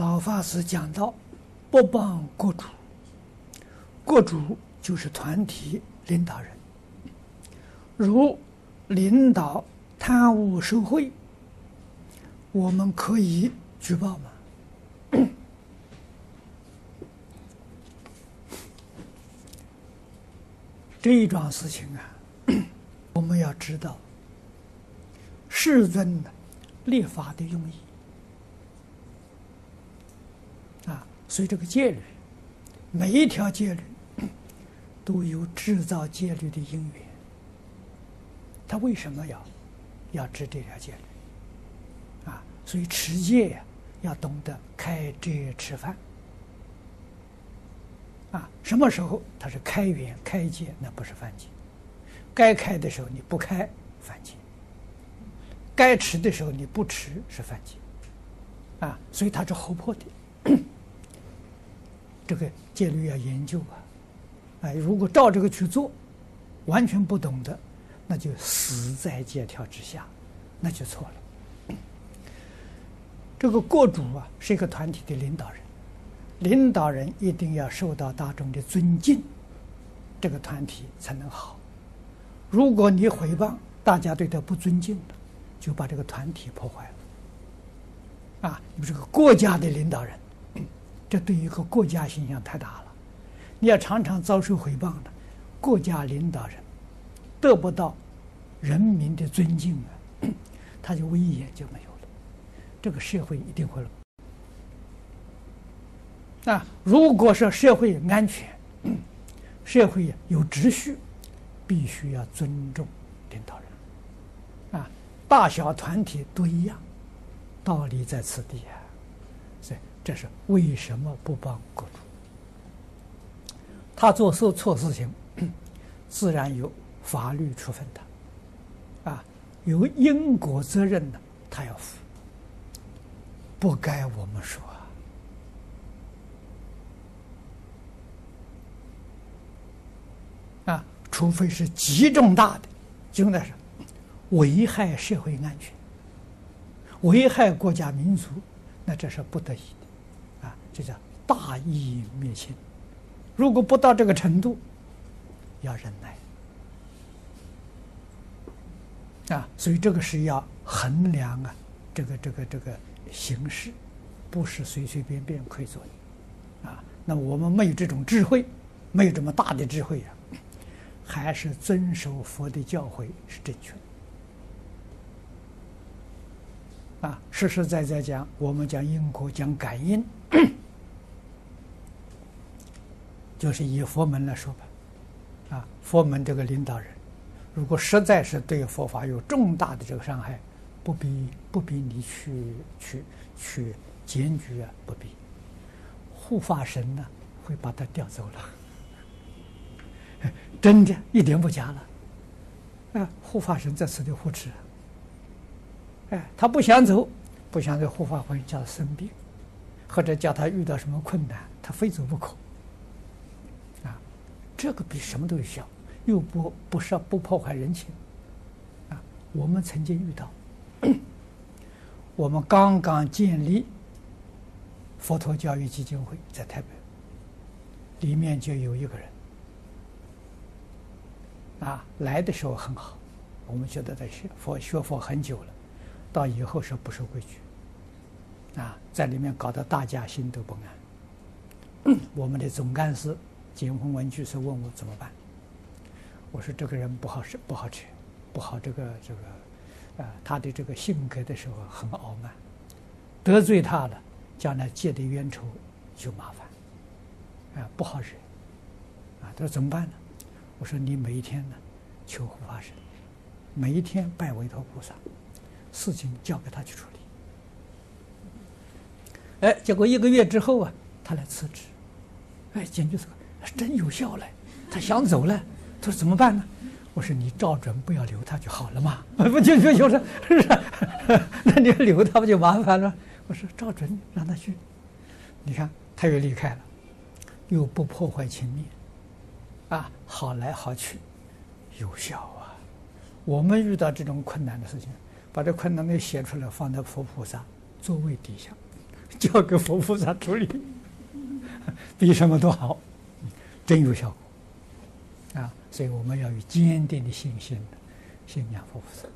老法师讲到，不帮国主，国主就是团体领导人。如领导贪污受贿，我们可以举报吗？这一桩事情啊，我们要知道，世尊的立法的用意。啊所以这个戒律，每一条戒律都有制造戒律的因缘。他为什么要要制这条戒律？啊，所以持戒呀，要懂得开戒吃饭。啊，什么时候他是开缘开戒，那不是犯戒；该开的时候你不开，犯戒；该持的时候你不持，是犯戒。啊，所以他是活泼的。这个戒律要研究啊，哎，如果照这个去做，完全不懂得，那就死在戒条之下，那就错了。这个国主啊，是一个团体的领导人，领导人一定要受到大众的尊敬，这个团体才能好。如果你诽谤，大家对他不尊敬了，就把这个团体破坏了。啊，你们这个国家的领导人。这对一个国家形象太大了，你要常常遭受诽谤的，国家领导人得不到人民的尊敬啊，他就威严就没有了，这个社会一定会了。啊，如果说社会安全，社会有秩序，必须要尊重领导人。啊，大小团体都一样，道理在此地啊。这是为什么不帮国主？他做错错事情，自然有法律处分他，啊，有因果责任的，他要负，不该我们说啊，除非是极重大的，就那是危害社会安全、危害国家民族，那这是不得已的。这叫大义灭亲。如果不到这个程度，要忍耐啊！所以这个是要衡量啊，这个这个这个形势，不是随随便便可以做的啊。那我们没有这种智慧，没有这么大的智慧啊，还是遵守佛的教诲是正确的啊。实实在在讲，我们讲因果，讲感应。就是以佛门来说吧，啊，佛门这个领导人，如果实在是对佛法有重大的这个伤害，不必不必你去去去检举啊，不必，护法神呢会把他调走了，真的，一点不假了，啊，护法神在此地护持，哎，他不想走，不想在护法会叫他生病，或者叫他遇到什么困难，他非走不可。这个比什么都有效，又不不是不破坏人情，啊！我们曾经遇到，我们刚刚建立佛陀教育基金会在台北，里面就有一个人，啊，来的时候很好，我们觉得在学佛学佛很久了，到以后是不守规矩，啊，在里面搞得大家心都不安，我们的总干事。简宏文居士问我怎么办？我说这个人不好使，不好扯，不好这个这个，啊、呃，他的这个性格的时候很傲慢，得罪他了，将来结的冤仇就麻烦，啊、不好惹，啊，他说怎么办呢？我说你每一天呢，求护法神，每一天拜维陀菩萨，事情交给他去处理。哎，结果一个月之后啊，他来辞职，哎，简直是。真有效了，他想走了，他说怎么办呢？我说你照准不要留他就好了嘛，不就就就是，是？那你留他不就麻烦了？我说照准让他去，你看他又离开了，又不破坏情面，啊，好来好去，有效啊！我们遇到这种困难的事情，把这困难给写出来，放在佛菩萨座位底下，交给佛菩萨处理，比什么都好，真有效果啊！所以我们要有坚定的信心，信仰佛菩萨。